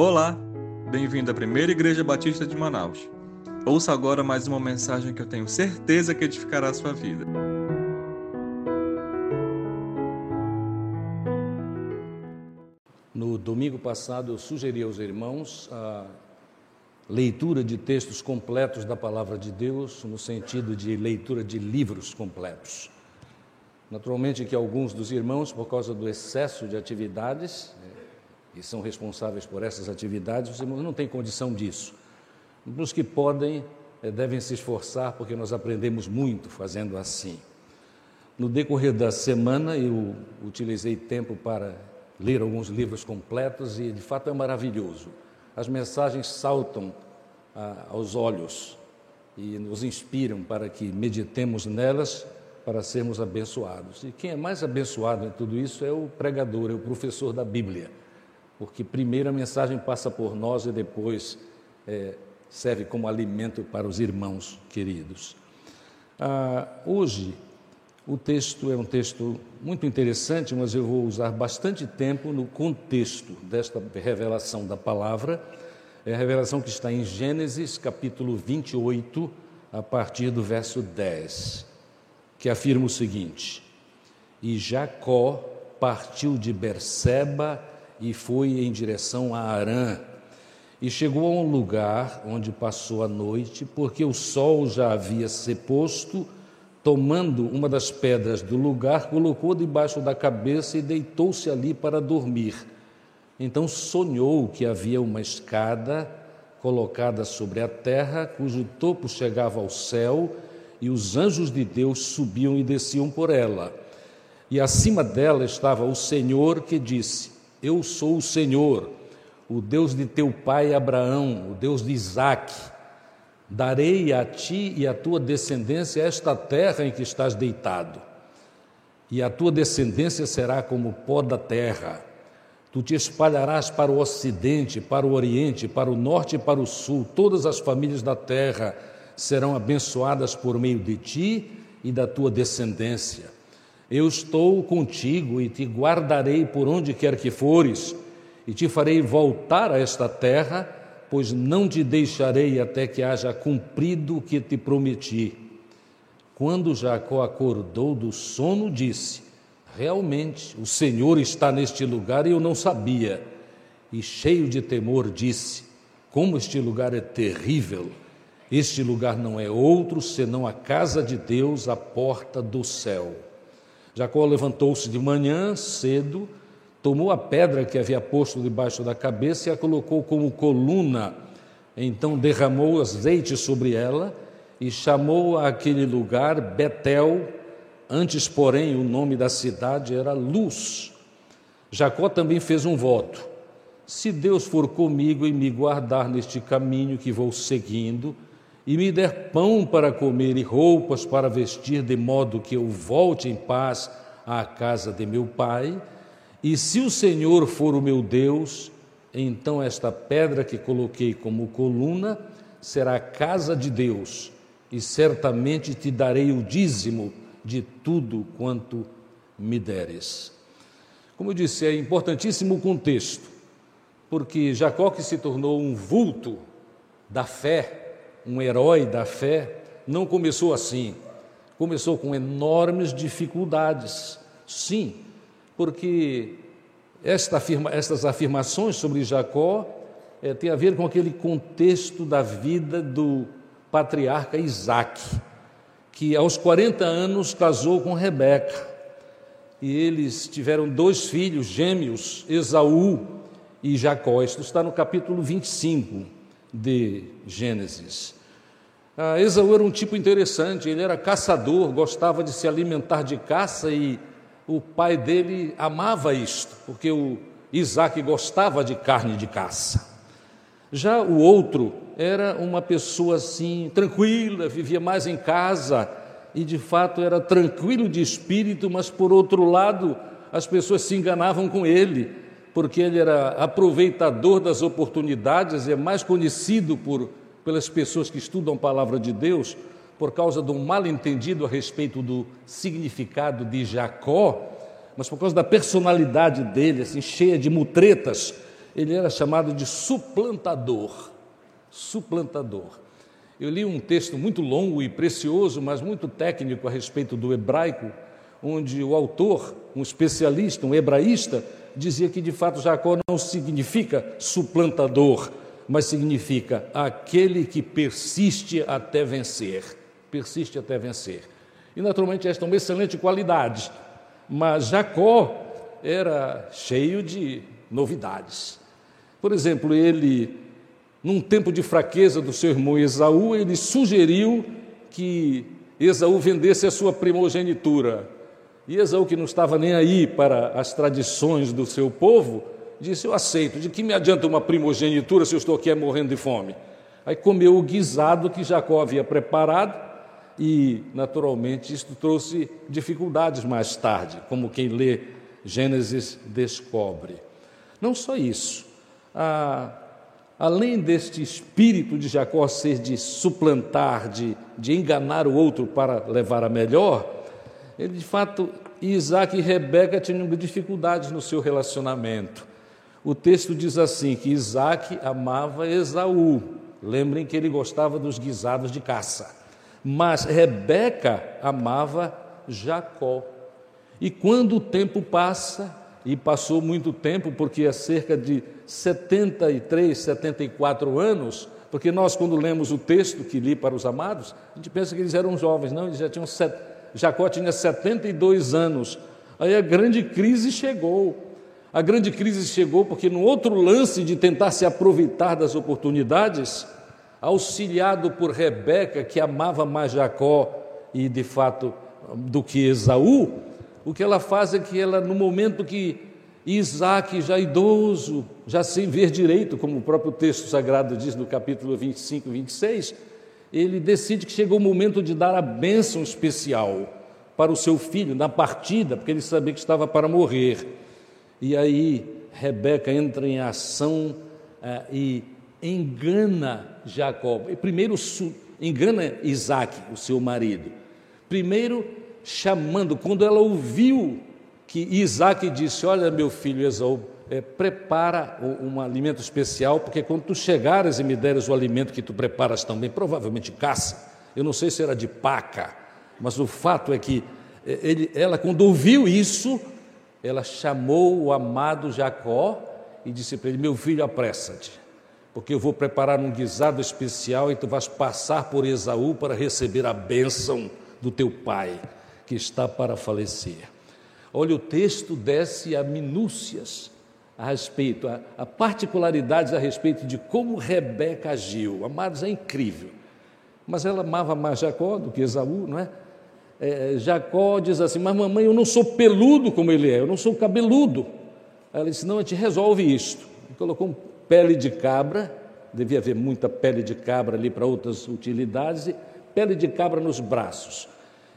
Olá, bem-vindo à Primeira Igreja Batista de Manaus. Ouça agora mais uma mensagem que eu tenho certeza que edificará a sua vida. No domingo passado, eu sugeri aos irmãos a leitura de textos completos da Palavra de Deus, no sentido de leitura de livros completos. Naturalmente que alguns dos irmãos, por causa do excesso de atividades, que são responsáveis por essas atividades, os irmãos não têm condição disso. Os que podem eh, devem se esforçar, porque nós aprendemos muito fazendo assim. No decorrer da semana, eu utilizei tempo para ler alguns livros completos e, de fato, é maravilhoso. As mensagens saltam ah, aos olhos e nos inspiram para que meditemos nelas para sermos abençoados. E quem é mais abençoado em tudo isso é o pregador, é o professor da Bíblia porque primeiro a mensagem passa por nós e depois é, serve como alimento para os irmãos queridos. Ah, hoje, o texto é um texto muito interessante, mas eu vou usar bastante tempo no contexto desta revelação da palavra. É a revelação que está em Gênesis, capítulo 28, a partir do verso 10, que afirma o seguinte: E Jacó partiu de Berseba e foi em direção a Arã. E chegou a um lugar onde passou a noite, porque o sol já havia se posto. Tomando uma das pedras do lugar, colocou debaixo da cabeça e deitou-se ali para dormir. Então sonhou que havia uma escada colocada sobre a terra, cujo topo chegava ao céu, e os anjos de Deus subiam e desciam por ela. E acima dela estava o Senhor que disse: eu sou o Senhor, o Deus de teu pai Abraão, o Deus de Isaque. Darei a ti e à tua descendência esta terra em que estás deitado, e a tua descendência será como pó da terra. Tu te espalharás para o ocidente, para o oriente, para o norte e para o sul. Todas as famílias da terra serão abençoadas por meio de ti e da tua descendência. Eu estou contigo e te guardarei por onde quer que fores, e te farei voltar a esta terra, pois não te deixarei até que haja cumprido o que te prometi. Quando Jacó acordou do sono, disse: Realmente, o Senhor está neste lugar e eu não sabia. E cheio de temor, disse: Como este lugar é terrível! Este lugar não é outro senão a casa de Deus, a porta do céu. Jacó levantou-se de manhã cedo, tomou a pedra que havia posto debaixo da cabeça e a colocou como coluna. Então derramou azeite sobre ela e chamou aquele lugar Betel. Antes, porém, o nome da cidade era Luz. Jacó também fez um voto: Se Deus for comigo e me guardar neste caminho que vou seguindo, e me der pão para comer e roupas para vestir, de modo que eu volte em paz à casa de meu pai. E se o Senhor for o meu Deus, então esta pedra que coloquei como coluna será a casa de Deus, e certamente te darei o dízimo de tudo quanto me deres. Como eu disse, é importantíssimo o contexto, porque Jacó, que se tornou um vulto da fé, um herói da fé, não começou assim. Começou com enormes dificuldades. Sim, porque esta afirma, estas afirmações sobre Jacó é, tem a ver com aquele contexto da vida do patriarca Isaac, que aos 40 anos casou com Rebeca. E eles tiveram dois filhos gêmeos, Esaú e Jacó. Isto está no capítulo 25 de Gênesis. Ah, Esaú era um tipo interessante, ele era caçador, gostava de se alimentar de caça e o pai dele amava isto, porque o Isaac gostava de carne de caça. Já o outro era uma pessoa assim, tranquila, vivia mais em casa e de fato era tranquilo de espírito, mas por outro lado as pessoas se enganavam com ele, porque ele era aproveitador das oportunidades, é mais conhecido por pelas pessoas que estudam a palavra de Deus, por causa de um mal entendido a respeito do significado de Jacó, mas por causa da personalidade dele, assim, cheia de mutretas, ele era chamado de suplantador. Suplantador. Eu li um texto muito longo e precioso, mas muito técnico a respeito do hebraico, onde o autor, um especialista, um hebraísta, dizia que de fato Jacó não significa suplantador, mas significa aquele que persiste até vencer. Persiste até vencer. E naturalmente esta é uma excelente qualidade, mas Jacó era cheio de novidades. Por exemplo, ele, num tempo de fraqueza do seu irmão Esaú, ele sugeriu que Esaú vendesse a sua primogenitura. E Esaú, que não estava nem aí para as tradições do seu povo, disse: Eu aceito, de que me adianta uma primogenitura se eu estou aqui morrendo de fome? Aí comeu o guisado que Jacó havia preparado e, naturalmente, isto trouxe dificuldades mais tarde, como quem lê Gênesis descobre. Não só isso, a, além deste espírito de Jacó ser de suplantar, de, de enganar o outro para levar a melhor, ele de fato, Isaac e Rebeca tinham dificuldades no seu relacionamento. O texto diz assim: que Isaac amava Esaú. Lembrem que ele gostava dos guisados de caça. Mas Rebeca amava Jacó. E quando o tempo passa, e passou muito tempo, porque há cerca de 73, 74 anos, porque nós, quando lemos o texto que li para os amados, a gente pensa que eles eram jovens, não, eles já tinham. Set... Jacó tinha 72 anos. Aí a grande crise chegou. A grande crise chegou porque, no outro lance de tentar se aproveitar das oportunidades, auxiliado por Rebeca, que amava mais Jacó e, de fato, do que Esaú, o que ela faz é que ela, no momento que Isaac, já idoso, já sem ver direito, como o próprio texto sagrado diz no capítulo 25, 26, ele decide que chegou o momento de dar a bênção especial para o seu filho na partida, porque ele sabia que estava para morrer. E aí Rebeca entra em ação eh, e engana Jacó. Primeiro engana Isaac, o seu marido. Primeiro chamando, quando ela ouviu que Isaac disse: Olha, meu filho Esaú, é, prepara um alimento especial, porque quando tu chegares e me deres o alimento que tu preparas também, provavelmente caça, eu não sei se era de paca, mas o fato é que é, ele, ela, quando ouviu isso, ela chamou o amado Jacó e disse para ele: Meu filho, apressa-te, porque eu vou preparar um guisado especial e tu vais passar por Esaú para receber a bênção do teu pai, que está para falecer. Olha, o texto desce a minúcias a respeito, a, a particularidades a respeito de como Rebeca agiu. Amados, é incrível. Mas ela amava mais Jacó do que Esaú, não é? É? Jacó diz assim: Mas mamãe, eu não sou peludo como ele é, eu não sou cabeludo. Ela disse: Não, a gente resolve isto. Colocou pele de cabra, devia haver muita pele de cabra ali para outras utilidades, pele de cabra nos braços.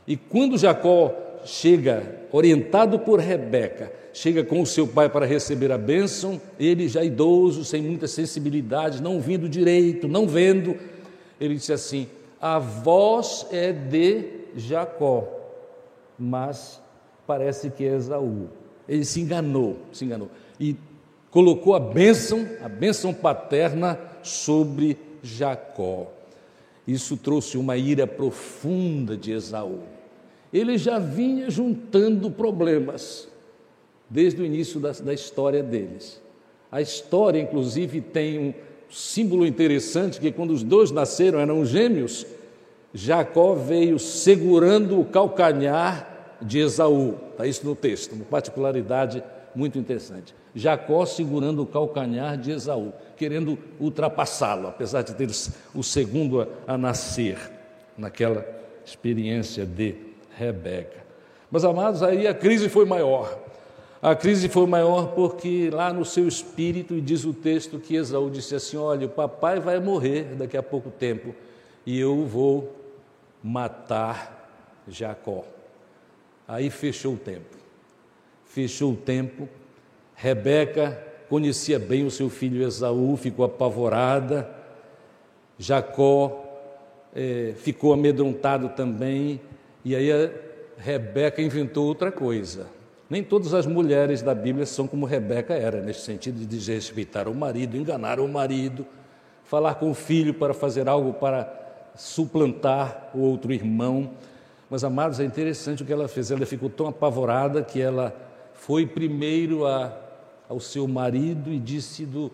E quando Jacó chega, orientado por Rebeca, chega com o seu pai para receber a bênção, ele já idoso, sem muita sensibilidade, não vindo direito, não vendo, ele disse assim: A voz é de Jacó, mas parece que é Esaú. Ele se enganou, se enganou. E colocou a bênção, a bênção paterna sobre Jacó. Isso trouxe uma ira profunda de Esaú. Ele já vinha juntando problemas desde o início da, da história deles. A história, inclusive, tem um símbolo interessante que quando os dois nasceram, eram gêmeos, Jacó veio segurando o calcanhar de Esaú. Está isso no texto, uma particularidade muito interessante. Jacó segurando o calcanhar de Esaú, querendo ultrapassá-lo, apesar de ter o segundo a, nascer naquela experiência de Rebeca. Mas amados, aí a crise foi maior. A crise foi maior porque lá no seu espírito, e diz o texto que Esaú disse assim: Olha, o papai vai morrer daqui a pouco tempo e eu vou matar Jacó. Aí fechou o tempo. Fechou o tempo. Rebeca conhecia bem o seu filho Esaú, ficou apavorada. Jacó eh, ficou amedrontado também. E aí Rebeca inventou outra coisa. Nem todas as mulheres da Bíblia são como Rebeca era, nesse sentido de desrespeitar o marido, enganar o marido, falar com o filho para fazer algo para suplantar o outro irmão. Mas, amados, é interessante o que ela fez. Ela ficou tão apavorada que ela foi primeiro a, ao seu marido e disse do,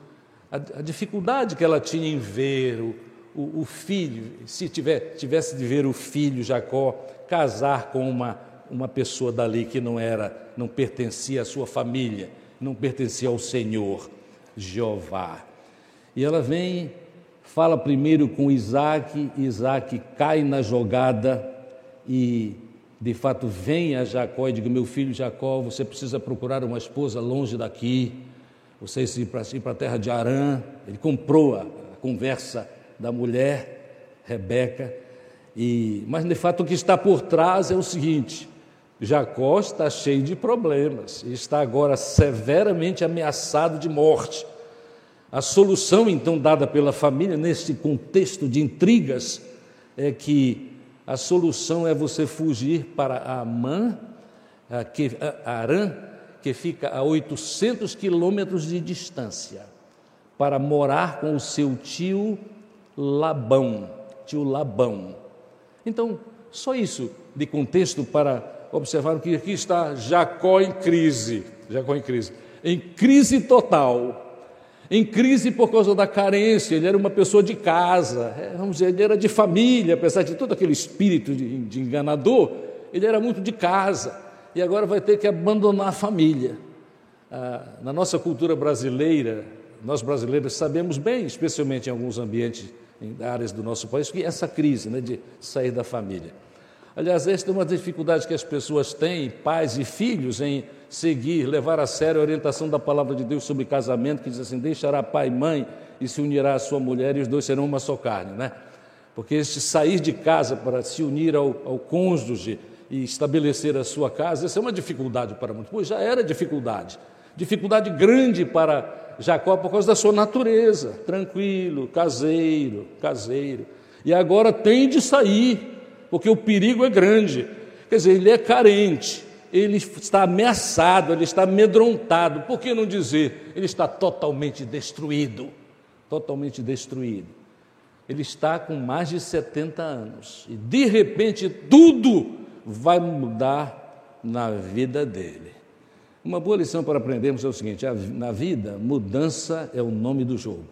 a, a dificuldade que ela tinha em ver o, o, o filho, se tiver, tivesse de ver o filho Jacó casar com uma, uma pessoa dali que não era, não pertencia à sua família, não pertencia ao Senhor, Jeová. E ela vem, fala primeiro com Isaac, Isaac cai na jogada e de fato vem a Jacó e diga: Meu filho Jacó, você precisa procurar uma esposa longe daqui, você ir para a terra de Arã. Ele comprou a, a conversa da mulher, Rebeca, e, mas de fato o que está por trás é o seguinte: Jacó está cheio de problemas, está agora severamente ameaçado de morte. A solução então dada pela família neste contexto de intrigas é que a solução é você fugir para Amã, que, Arã, que fica a 800 quilômetros de distância, para morar com o seu tio Labão, tio Labão. Então, só isso de contexto para observar que aqui está Jacó em crise, Jacó em crise, em crise total em crise por causa da carência, ele era uma pessoa de casa, é, vamos dizer, ele era de família, apesar de todo aquele espírito de, de enganador, ele era muito de casa, e agora vai ter que abandonar a família. Ah, na nossa cultura brasileira, nós brasileiros sabemos bem, especialmente em alguns ambientes, em áreas do nosso país, que essa crise né, de sair da família. Aliás, esta é uma dificuldade que as pessoas têm, pais e filhos, em seguir, levar a sério a orientação da palavra de Deus sobre casamento, que diz assim: deixará pai e mãe e se unirá à sua mulher, e os dois serão uma só carne, né? Porque este sair de casa para se unir ao, ao cônjuge e estabelecer a sua casa, essa é uma dificuldade para muitos. Pois já era dificuldade. Dificuldade grande para Jacó por causa da sua natureza, tranquilo, caseiro, caseiro. E agora tem de sair porque o perigo é grande. Quer dizer, ele é carente, ele está ameaçado, ele está amedrontado. Por que não dizer? Ele está totalmente destruído. Totalmente destruído. Ele está com mais de 70 anos e de repente tudo vai mudar na vida dele. Uma boa lição para aprendermos é o seguinte: na vida, mudança é o nome do jogo.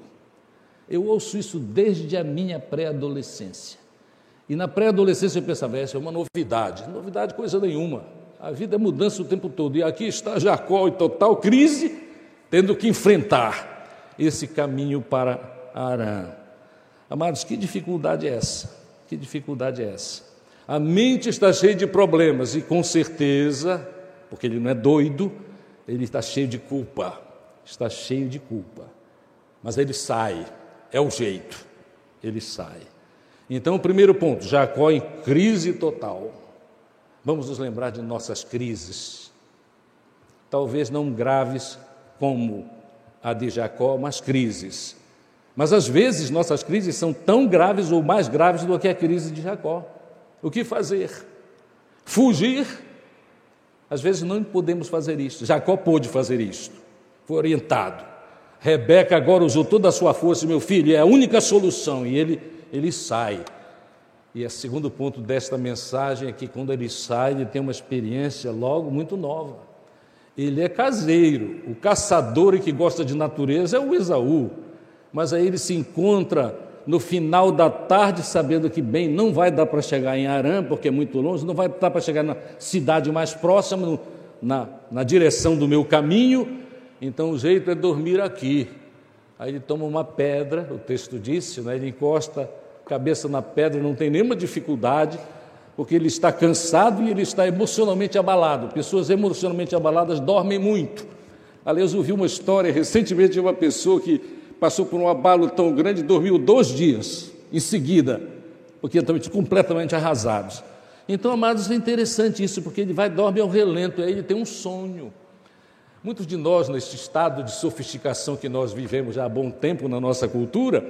Eu ouço isso desde a minha pré-adolescência. E na pré-adolescência eu pensava, essa é uma novidade. Novidade coisa nenhuma. A vida é mudança o tempo todo. E aqui está Jacó em total crise, tendo que enfrentar esse caminho para Arã. Amados, que dificuldade é essa? Que dificuldade é essa? A mente está cheia de problemas e com certeza, porque ele não é doido, ele está cheio de culpa. Está cheio de culpa. Mas ele sai, é o jeito. Ele sai. Então, o primeiro ponto, Jacó em crise total. Vamos nos lembrar de nossas crises. Talvez não graves como a de Jacó, mas crises. Mas às vezes nossas crises são tão graves ou mais graves do que a crise de Jacó. O que fazer? Fugir? Às vezes não podemos fazer isso. Jacó pôde fazer isso. Foi orientado. Rebeca agora usou toda a sua força, meu filho, é a única solução. E ele ele sai. E o segundo ponto desta mensagem é que quando ele sai, ele tem uma experiência logo muito nova. Ele é caseiro, o caçador e que gosta de natureza é o Esaú. Mas aí ele se encontra no final da tarde, sabendo que, bem, não vai dar para chegar em Arã, porque é muito longe, não vai dar para chegar na cidade mais próxima, no, na, na direção do meu caminho, então o jeito é dormir aqui. Aí ele toma uma pedra, o texto disse, né? ele encosta a cabeça na pedra, não tem nenhuma dificuldade, porque ele está cansado e ele está emocionalmente abalado. Pessoas emocionalmente abaladas dormem muito. Aliás, eu ouvi uma história recentemente de uma pessoa que passou por um abalo tão grande e dormiu dois dias em seguida, porque estão completamente arrasados. Então, amados, é interessante isso, porque ele vai dorme ao relento, aí ele tem um sonho. Muitos de nós, neste estado de sofisticação que nós vivemos já há bom tempo na nossa cultura,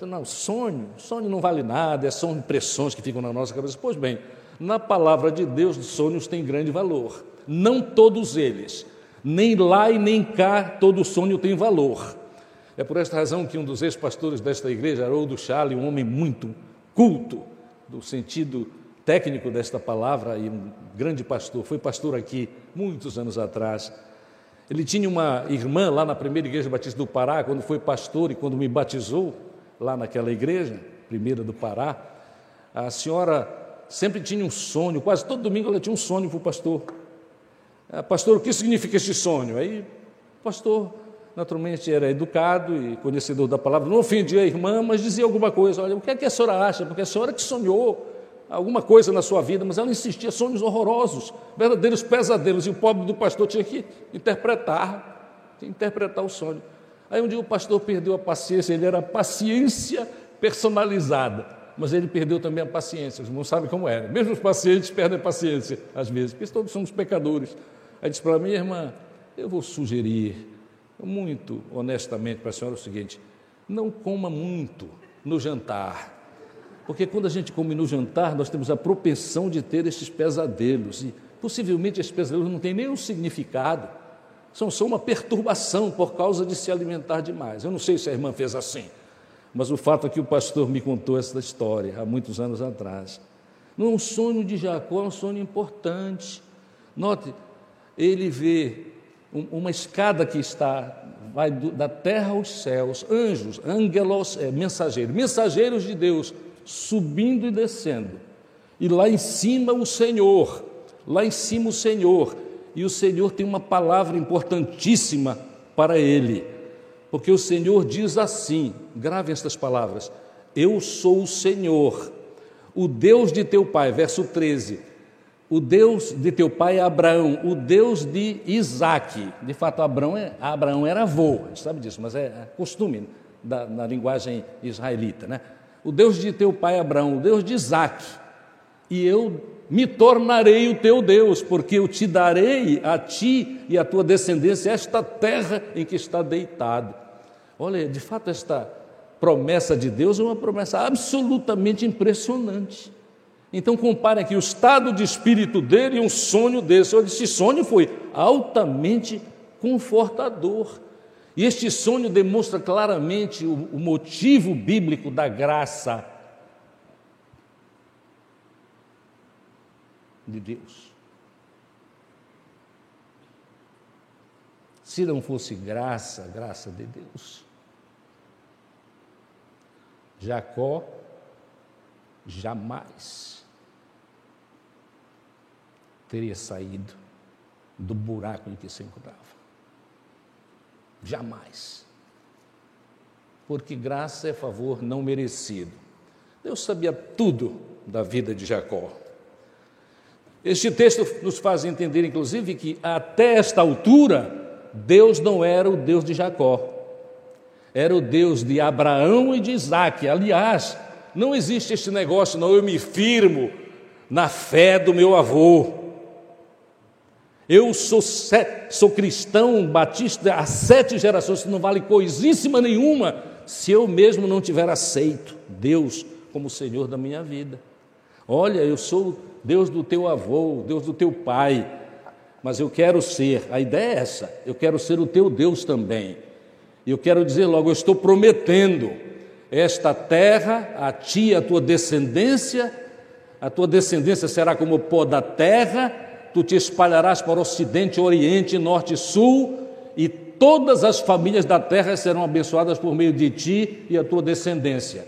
não, sonho, sonho não vale nada, é são impressões que ficam na nossa cabeça. Pois bem, na palavra de Deus, sonhos têm grande valor. não todos eles. Nem lá e nem cá todo sonho tem valor. É por esta razão que um dos ex-pastores desta igreja, Haroldo Charlie, um homem muito culto, do sentido técnico desta palavra, e um grande pastor, foi pastor aqui muitos anos atrás. Ele tinha uma irmã lá na primeira igreja batista do Pará, quando foi pastor e quando me batizou lá naquela igreja, primeira do Pará. A senhora sempre tinha um sonho, quase todo domingo ela tinha um sonho para o pastor. Ah, pastor, o que significa este sonho? Aí, pastor, naturalmente, era educado e conhecedor da palavra, não ofendia a irmã, mas dizia alguma coisa. Olha, o que é que a senhora acha? Porque a senhora que sonhou alguma coisa na sua vida, mas ela insistia, sonhos horrorosos, verdadeiros pesadelos, e o pobre do pastor tinha que interpretar, tinha que interpretar o sonho. Aí um dia o pastor perdeu a paciência, ele era paciência personalizada mas ele perdeu também a paciência. Os irmãos sabem como era. Mesmo os pacientes perdem a paciência, às vezes, porque todos somos pecadores. Aí disse para mim, irmã, eu vou sugerir, muito honestamente para a senhora, o seguinte: não coma muito no jantar. Porque quando a gente come no jantar, nós temos a propensão de ter esses pesadelos. E possivelmente esses pesadelos não têm nenhum significado. São só uma perturbação por causa de se alimentar demais. Eu não sei se a irmã fez assim. Mas o fato é que o pastor me contou essa história há muitos anos atrás. Não um sonho de Jacó, é um sonho importante. Note, ele vê uma escada que está, vai da terra aos céus, anjos, angelos, é, mensageiros, mensageiros de Deus, subindo e descendo. E lá em cima o Senhor, lá em cima o Senhor, e o Senhor tem uma palavra importantíssima para ele porque o Senhor diz assim: grave estas palavras, eu sou o Senhor, o Deus de teu pai, verso 13, o Deus de teu pai é Abraão, o Deus de Isaac. De fato, Abraão, é, Abraão era avô, a gente sabe disso, mas é, é costume da, na linguagem israelita, né? O Deus de teu pai Abraão, o Deus de Isaac, e eu me tornarei o teu Deus, porque eu te darei a ti e a tua descendência esta terra em que está deitado. Olha, de fato, esta promessa de Deus é uma promessa absolutamente impressionante. Então, compare aqui o estado de espírito dele e um sonho desse. Olha, esse sonho foi altamente confortador. E este sonho demonstra claramente o, o motivo bíblico da graça de Deus. Se não fosse graça, graça de Deus, Jacó jamais teria saído do buraco em que se encontrava. Jamais. Porque graça é favor não merecido. Deus sabia tudo da vida de Jacó. Este texto nos faz entender, inclusive, que até esta altura, Deus não era o Deus de Jacó, era o Deus de Abraão e de Isaac. Aliás, não existe este negócio, não, eu me firmo na fé do meu avô. Eu sou, sou cristão batista há sete gerações, isso não vale coisíssima nenhuma se eu mesmo não tiver aceito Deus como Senhor da minha vida. Olha, eu sou Deus do teu avô, Deus do teu pai, mas eu quero ser, a ideia é essa, eu quero ser o teu Deus também. E eu quero dizer logo, eu estou prometendo esta terra a ti, a tua descendência, a tua descendência será como pó da terra, tu te espalharás para o ocidente, oriente, norte e sul, e todas as famílias da terra serão abençoadas por meio de ti e a tua descendência.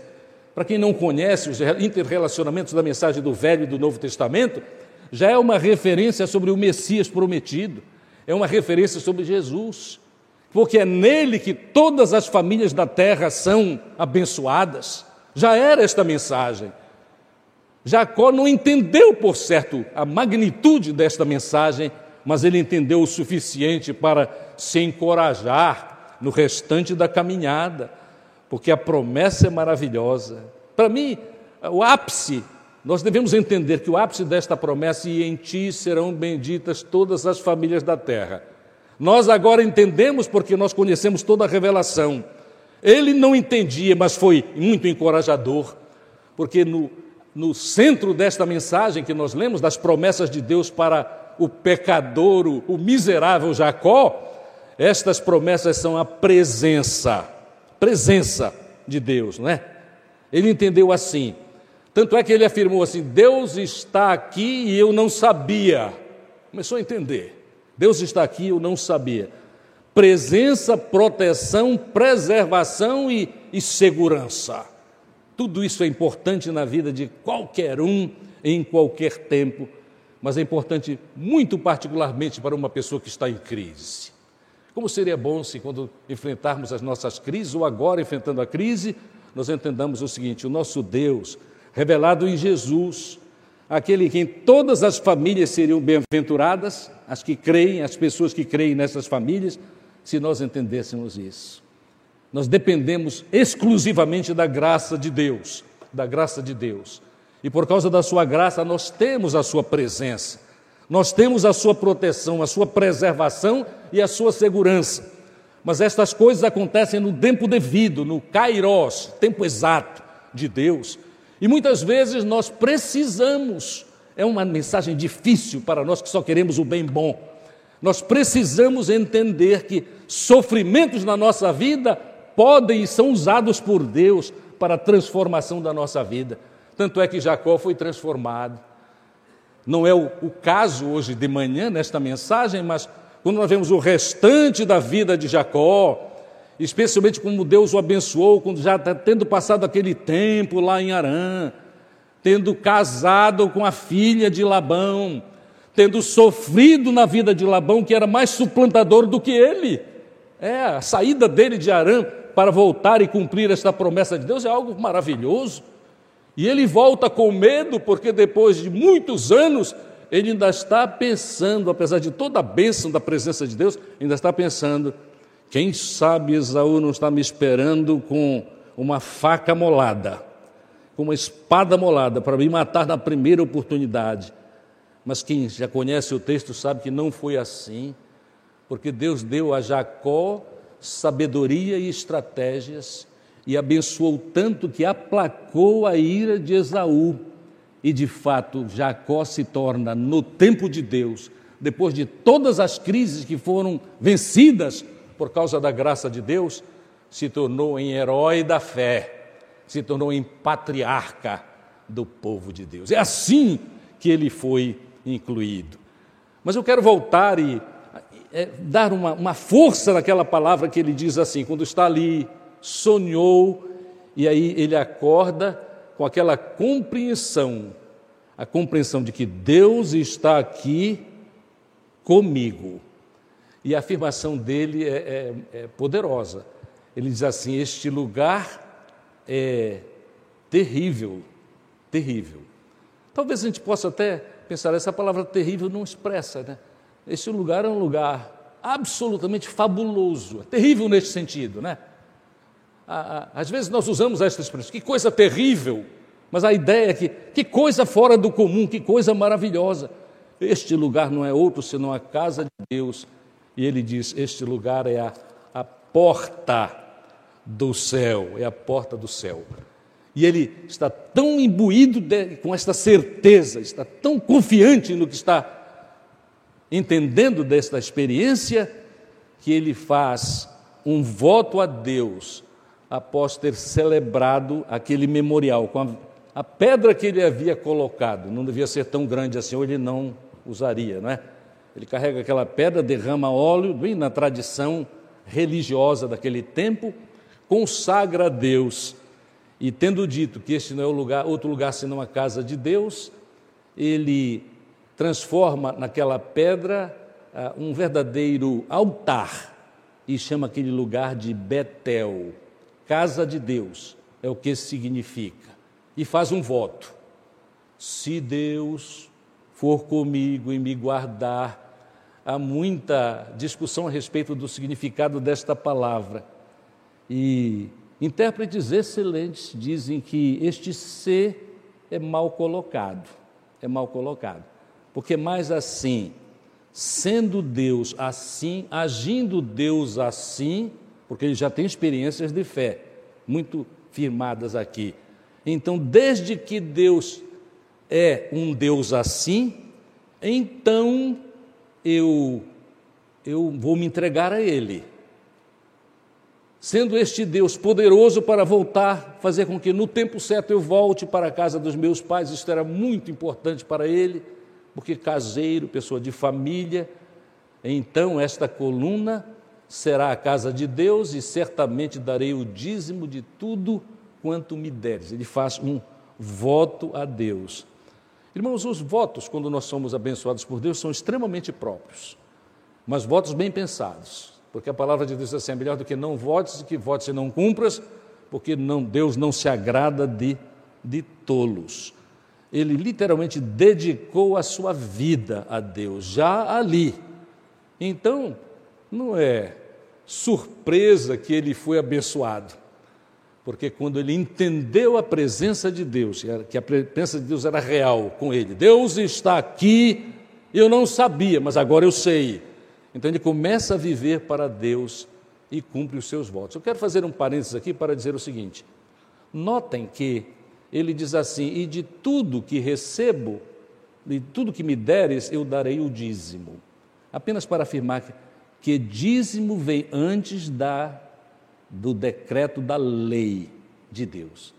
Para quem não conhece os interrelacionamentos da mensagem do Velho e do Novo Testamento, já é uma referência sobre o Messias prometido, é uma referência sobre Jesus, porque é nele que todas as famílias da terra são abençoadas. Já era esta mensagem. Jacó não entendeu, por certo, a magnitude desta mensagem, mas ele entendeu o suficiente para se encorajar no restante da caminhada porque a promessa é maravilhosa. Para mim, o ápice, nós devemos entender que o ápice desta promessa e em ti serão benditas todas as famílias da terra. Nós agora entendemos porque nós conhecemos toda a revelação. Ele não entendia, mas foi muito encorajador, porque no, no centro desta mensagem que nós lemos, das promessas de Deus para o pecador, o, miserável Jacó, estas promessas são a presença, presença de Deus, não é? Ele entendeu assim. Tanto é que ele afirmou assim: Deus está aqui e eu não sabia. Começou a entender. Deus está aqui e eu não sabia. Presença, proteção, preservação e, e segurança. Tudo isso é importante na vida de qualquer um, em qualquer tempo, mas é importante muito particularmente para uma pessoa que está em crise. Como seria bom se, quando enfrentarmos as nossas crises, ou agora enfrentando a crise, nós entendamos o seguinte: o nosso Deus, revelado em Jesus, aquele em quem todas as famílias seriam bem-aventuradas, as que creem, as pessoas que creem nessas famílias, se nós entendêssemos isso. Nós dependemos exclusivamente da graça de Deus, da graça de Deus. E por causa da sua graça, nós temos a sua presença, nós temos a sua proteção, a sua preservação e a sua segurança. Mas estas coisas acontecem no tempo devido, no kairos, tempo exato de Deus. E muitas vezes nós precisamos, é uma mensagem difícil para nós que só queremos o bem bom. Nós precisamos entender que sofrimentos na nossa vida podem e são usados por Deus para a transformação da nossa vida. Tanto é que Jacó foi transformado. Não é o, o caso hoje de manhã nesta mensagem, mas quando nós vemos o restante da vida de Jacó, especialmente como Deus o abençoou, quando já está tendo passado aquele tempo lá em Arã, tendo casado com a filha de Labão, tendo sofrido na vida de Labão, que era mais suplantador do que ele. É, a saída dele de Arã para voltar e cumprir esta promessa de Deus é algo maravilhoso. E ele volta com medo, porque depois de muitos anos ele ainda está pensando, apesar de toda a bênção da presença de Deus, ainda está pensando: quem sabe Esaú não está me esperando com uma faca molada, com uma espada molada, para me matar na primeira oportunidade. Mas quem já conhece o texto sabe que não foi assim, porque Deus deu a Jacó sabedoria e estratégias e abençoou tanto que aplacou a ira de Esaú e de fato, Jacó se torna, no tempo de Deus, depois de todas as crises que foram vencidas por causa da graça de Deus, se tornou em herói da fé, se tornou em patriarca do povo de Deus. É assim que ele foi incluído. Mas eu quero voltar e é, dar uma, uma força naquela palavra que ele diz assim, quando está ali, sonhou, e aí ele acorda com aquela compreensão, a compreensão de que Deus está aqui comigo. E a afirmação dele é, é, é poderosa. Ele diz assim: Este lugar é terrível, terrível. Talvez a gente possa até pensar, essa palavra terrível não expressa, né? Este lugar é um lugar absolutamente fabuloso, é terrível neste sentido, né? às vezes nós usamos esta expressão, que coisa terrível, mas a ideia é que, que coisa fora do comum, que coisa maravilhosa. Este lugar não é outro senão a casa de Deus. E ele diz: Este lugar é a, a porta do céu, é a porta do céu. E ele está tão imbuído de, com esta certeza, está tão confiante no que está entendendo desta experiência, que ele faz um voto a Deus após ter celebrado aquele memorial. Com a, a, pedra que ele havia colocado não devia ser tão grande assim, ou ele não usaria, não é? Ele carrega aquela pedra, derrama óleo, bem na tradição religiosa daquele tempo, consagra a Deus. E tendo dito que este não é lugar, outro lugar senão a casa de Deus, ele transforma naquela pedra uh, um verdadeiro altar e chama aquele lugar de Betel casa de Deus, é o que significa. E faz um voto: se Deus for comigo e me guardar, há muita discussão a respeito do significado desta palavra. E intérpretes excelentes dizem que este ser é mal colocado, é mal colocado. Porque mais assim, sendo Deus assim, agindo Deus assim, porque ele já tem experiências de fé muito firmadas aqui. Então, desde que Deus é um Deus assim, então eu, eu vou me entregar a Ele. Sendo este Deus poderoso para voltar, fazer com que no tempo certo eu volte para a casa dos meus pais, isso era muito importante para ele, porque caseiro, pessoa de família, então esta coluna será a casa de Deus e certamente darei o dízimo de tudo quanto me deres. Ele faz um voto a Deus. Irmãos, os votos, quando nós somos abençoados por Deus, são extremamente próprios, mas votos bem pensados, porque a palavra de Deus é assim: é melhor do que não votes e que votes e não cumpras, porque não, Deus não se agrada de, de tolos. Ele literalmente dedicou a sua vida a Deus, já ali. Então, não é surpresa que ele foi abençoado. Porque quando ele entendeu a presença de Deus, que a presença de Deus era real com ele, Deus está aqui, eu não sabia, mas agora eu sei. Então ele começa a viver para Deus e cumpre os seus votos. Eu quero fazer um parênteses aqui para dizer o seguinte: notem que ele diz assim: E de tudo que recebo, de tudo que me deres, eu darei o dízimo. Apenas para afirmar que, que dízimo vem antes da do decreto da lei de Deus.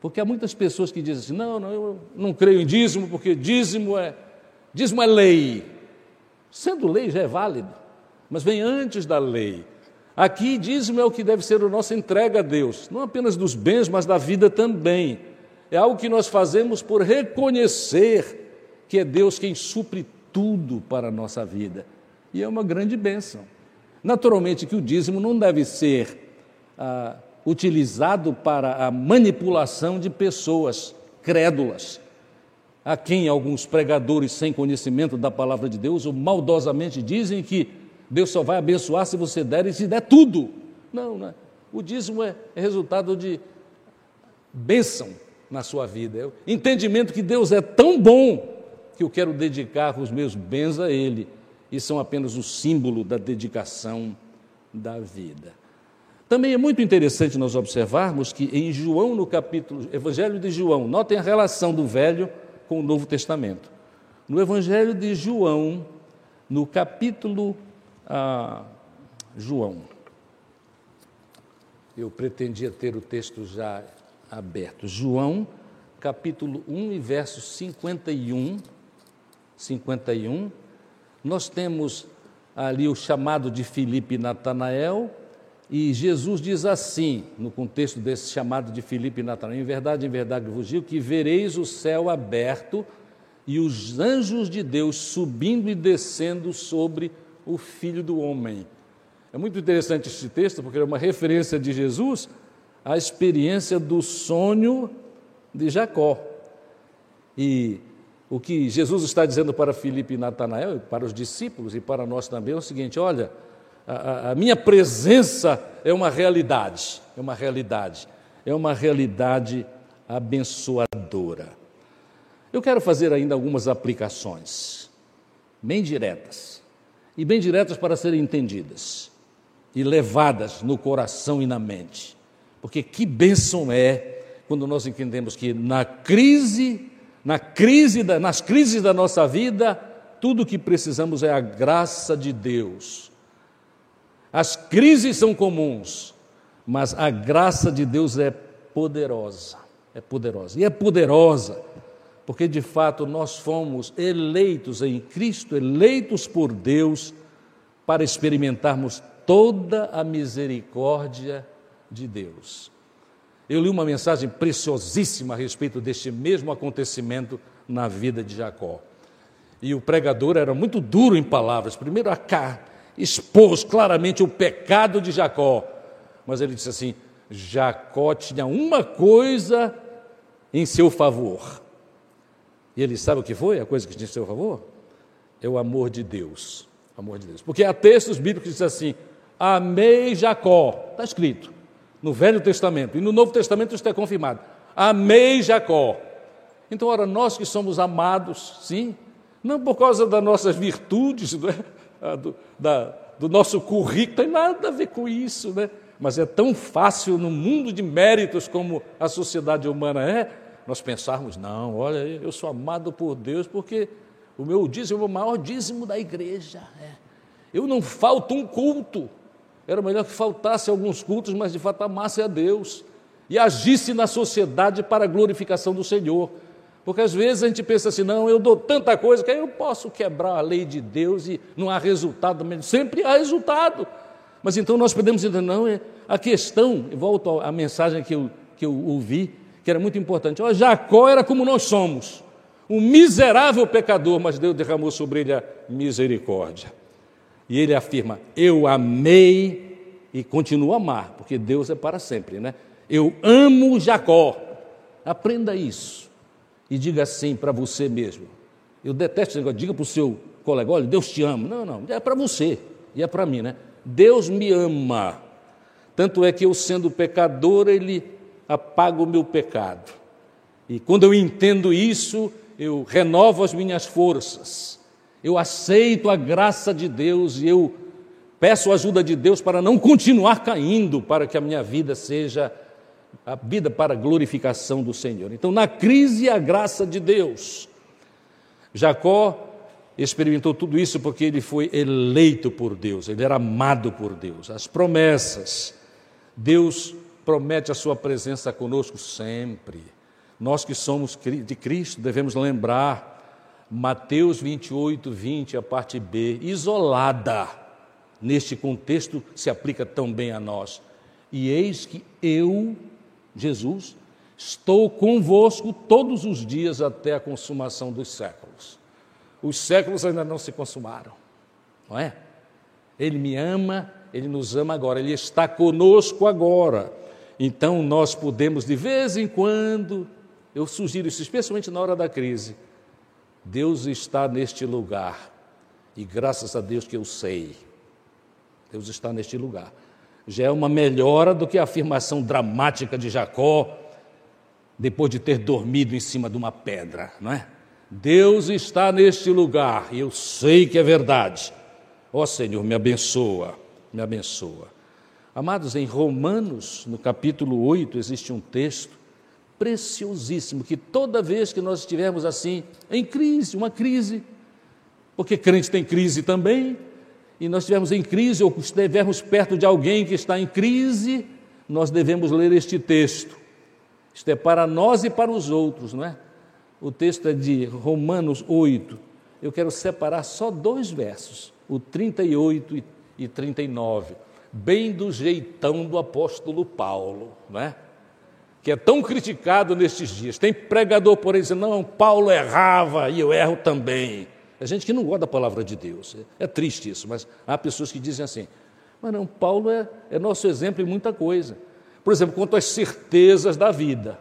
Porque há muitas pessoas que dizem assim: não, não, eu não creio em dízimo, porque dízimo é, dízimo é lei. Sendo lei já é válido, mas vem antes da lei. Aqui, dízimo é o que deve ser a nossa entrega a Deus, não apenas dos bens, mas da vida também. É algo que nós fazemos por reconhecer que é Deus quem supre tudo para a nossa vida. E é uma grande bênção. Naturalmente que o dízimo não deve ser ah, utilizado para a manipulação de pessoas crédulas, a quem alguns pregadores sem conhecimento da palavra de Deus ou maldosamente dizem que Deus só vai abençoar se você der e se der tudo. Não, não é. O dízimo é, é resultado de bênção na sua vida. O entendimento que Deus é tão bom que eu quero dedicar os meus bens a Ele e são apenas o símbolo da dedicação da vida. Também é muito interessante nós observarmos que em João, no capítulo, Evangelho de João, notem a relação do Velho com o Novo Testamento. No Evangelho de João, no capítulo ah, João, eu pretendia ter o texto já aberto. João, capítulo 1 e verso 51. 51, nós temos ali o chamado de Filipe e Natanael, e Jesus diz assim, no contexto desse chamado de Filipe e Natanael: Em verdade, em verdade vos digo que vereis o céu aberto e os anjos de Deus subindo e descendo sobre o Filho do Homem. É muito interessante este texto, porque é uma referência de Jesus à experiência do sonho de Jacó. E o que Jesus está dizendo para Filipe e Natanael, para os discípulos e para nós também é o seguinte: olha a, a minha presença é uma realidade, é uma realidade, é uma realidade abençoadora. Eu quero fazer ainda algumas aplicações, bem diretas, e bem diretas para serem entendidas e levadas no coração e na mente. Porque que bênção é quando nós entendemos que na crise, na crise da, nas crises da nossa vida, tudo o que precisamos é a graça de Deus as crises são comuns, mas a graça de Deus é poderosa. É poderosa. E é poderosa porque de fato nós fomos eleitos em Cristo, eleitos por Deus para experimentarmos toda a misericórdia de Deus. Eu li uma mensagem preciosíssima a respeito deste mesmo acontecimento na vida de Jacó. E o pregador era muito duro em palavras. Primeiro, a, expôs claramente o pecado de Jacó. Mas ele disse assim: Jacó tinha uma coisa em seu favor. E ele sabe o que foi a coisa que tinha em seu favor? É o amor de Deus. Amor de Deus. Porque há textos bíblicos que dizem assim: Amei Jacó. Está escrito no Velho Testamento. E no Novo Testamento isso é confirmado. Amei Jacó. Então, ora, nós que somos amados, sim, não por causa das nossas virtudes, é? do, da, do nosso currículo, tem nada a ver com isso, né? Mas é tão fácil no mundo de méritos como a sociedade humana é, nós pensarmos, não, olha, eu sou amado por Deus porque O meu dízimo é o maior dízimo da igreja. É. Eu não falto um culto. Era melhor que faltasse alguns cultos, mas de fato amasse a Deus e agisse na sociedade para a glorificação do Senhor. Porque às vezes a gente pensa assim, não, eu dou tanta coisa que eu posso quebrar a lei de Deus e não há resultado. Sempre há resultado. Mas então nós podemos dizer, não, é a questão, volto à mensagem que eu, que eu ouvi, que era muito importante. Ó, Jacó era como nós somos, um miserável pecador, mas Deus derramou sobre ele a misericórdia. E ele afirma: Eu amei e continuo a amar, porque Deus é para sempre, né? Eu amo Jacó. Aprenda isso e diga assim para você mesmo. Eu detesto esse negócio, diga para o seu colega: olha, Deus te ama. Não, não, é para você e é para mim, né? Deus me ama. Tanto é que eu, sendo pecador, Ele apaga o meu pecado. E quando eu entendo isso, eu renovo as minhas forças. Eu aceito a graça de Deus e eu peço a ajuda de Deus para não continuar caindo, para que a minha vida seja a vida para a glorificação do Senhor. Então, na crise, a graça de Deus. Jacó experimentou tudo isso porque ele foi eleito por Deus, ele era amado por Deus. As promessas, Deus promete a sua presença conosco sempre. Nós que somos de Cristo devemos lembrar Mateus 28, 20, a parte B, isolada neste contexto, se aplica tão bem a nós. E eis que eu, Jesus, estou convosco todos os dias até a consumação dos séculos. Os séculos ainda não se consumaram, não é? Ele me ama, ele nos ama agora, ele está conosco agora. Então nós podemos, de vez em quando, eu sugiro isso, especialmente na hora da crise, Deus está neste lugar, e graças a Deus que eu sei, Deus está neste lugar já é uma melhora do que a afirmação dramática de Jacó, depois de ter dormido em cima de uma pedra, não é? Deus está neste lugar e eu sei que é verdade. Ó oh, Senhor, me abençoa, me abençoa. Amados, em Romanos, no capítulo 8, existe um texto preciosíssimo que toda vez que nós estivermos assim, em crise, uma crise, porque crente tem crise também, e nós estivermos em crise ou estivermos perto de alguém que está em crise, nós devemos ler este texto. Isto é para nós e para os outros, não é? O texto é de Romanos 8. Eu quero separar só dois versos, o 38 e 39, bem do jeitão do apóstolo Paulo, não é? Que é tão criticado nestes dias. Tem pregador, por exemplo, não, Paulo errava e eu erro também. É gente que não gosta da palavra de Deus. É, triste isso, mas há pessoas que dizem assim: mas não, Paulo é, é nosso exemplo em muita coisa. Por exemplo, quanto às certezas da vida.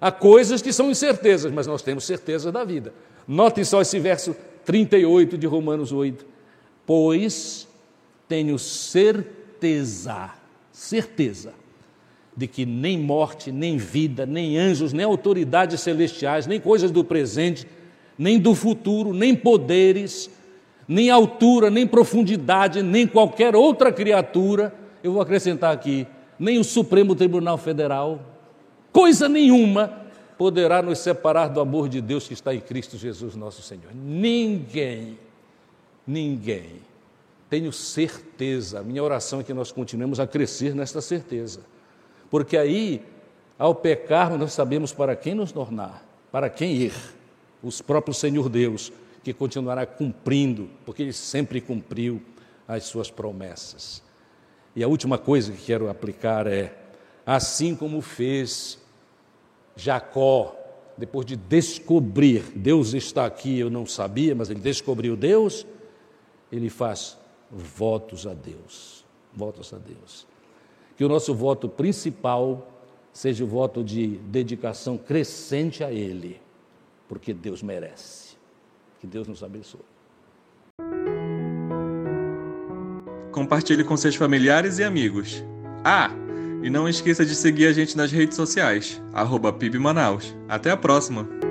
Há coisas que são incertezas, mas nós temos certezas da vida. Notem só esse verso 38 de Romanos 8. Pois tenho certeza, certeza, de que nem morte, nem vida, nem anjos, nem autoridades celestiais, nem coisas do presente, nem do futuro, nem poderes, nem altura, nem profundidade, nem qualquer outra criatura, eu vou acrescentar aqui, nem o Supremo Tribunal Federal, coisa nenhuma poderá nos separar do amor de Deus que está em Cristo Jesus, nosso Senhor. Ninguém, ninguém. Tenho certeza, minha oração é que nós continuemos a crescer nesta certeza, porque aí, ao pecarmos, nós sabemos para quem nos tornar, para quem ir os próprios Senhor Deus, que continuará cumprindo, porque Ele sempre cumpriu as suas promessas. E a última coisa que quero aplicar é: assim como fez Jacó, depois de descobrir, Deus está aqui, eu não sabia, mas ele descobriu Deus, ele faz votos a Deus. Votos a Deus. Que o nosso voto principal seja o voto de dedicação crescente a Ele porque Deus merece. Que Deus nos abençoe. Compartilhe com seus familiares e amigos. Ah, e não esqueça de seguir a gente nas redes sociais, arroba PIB Manaus. Até a próxima!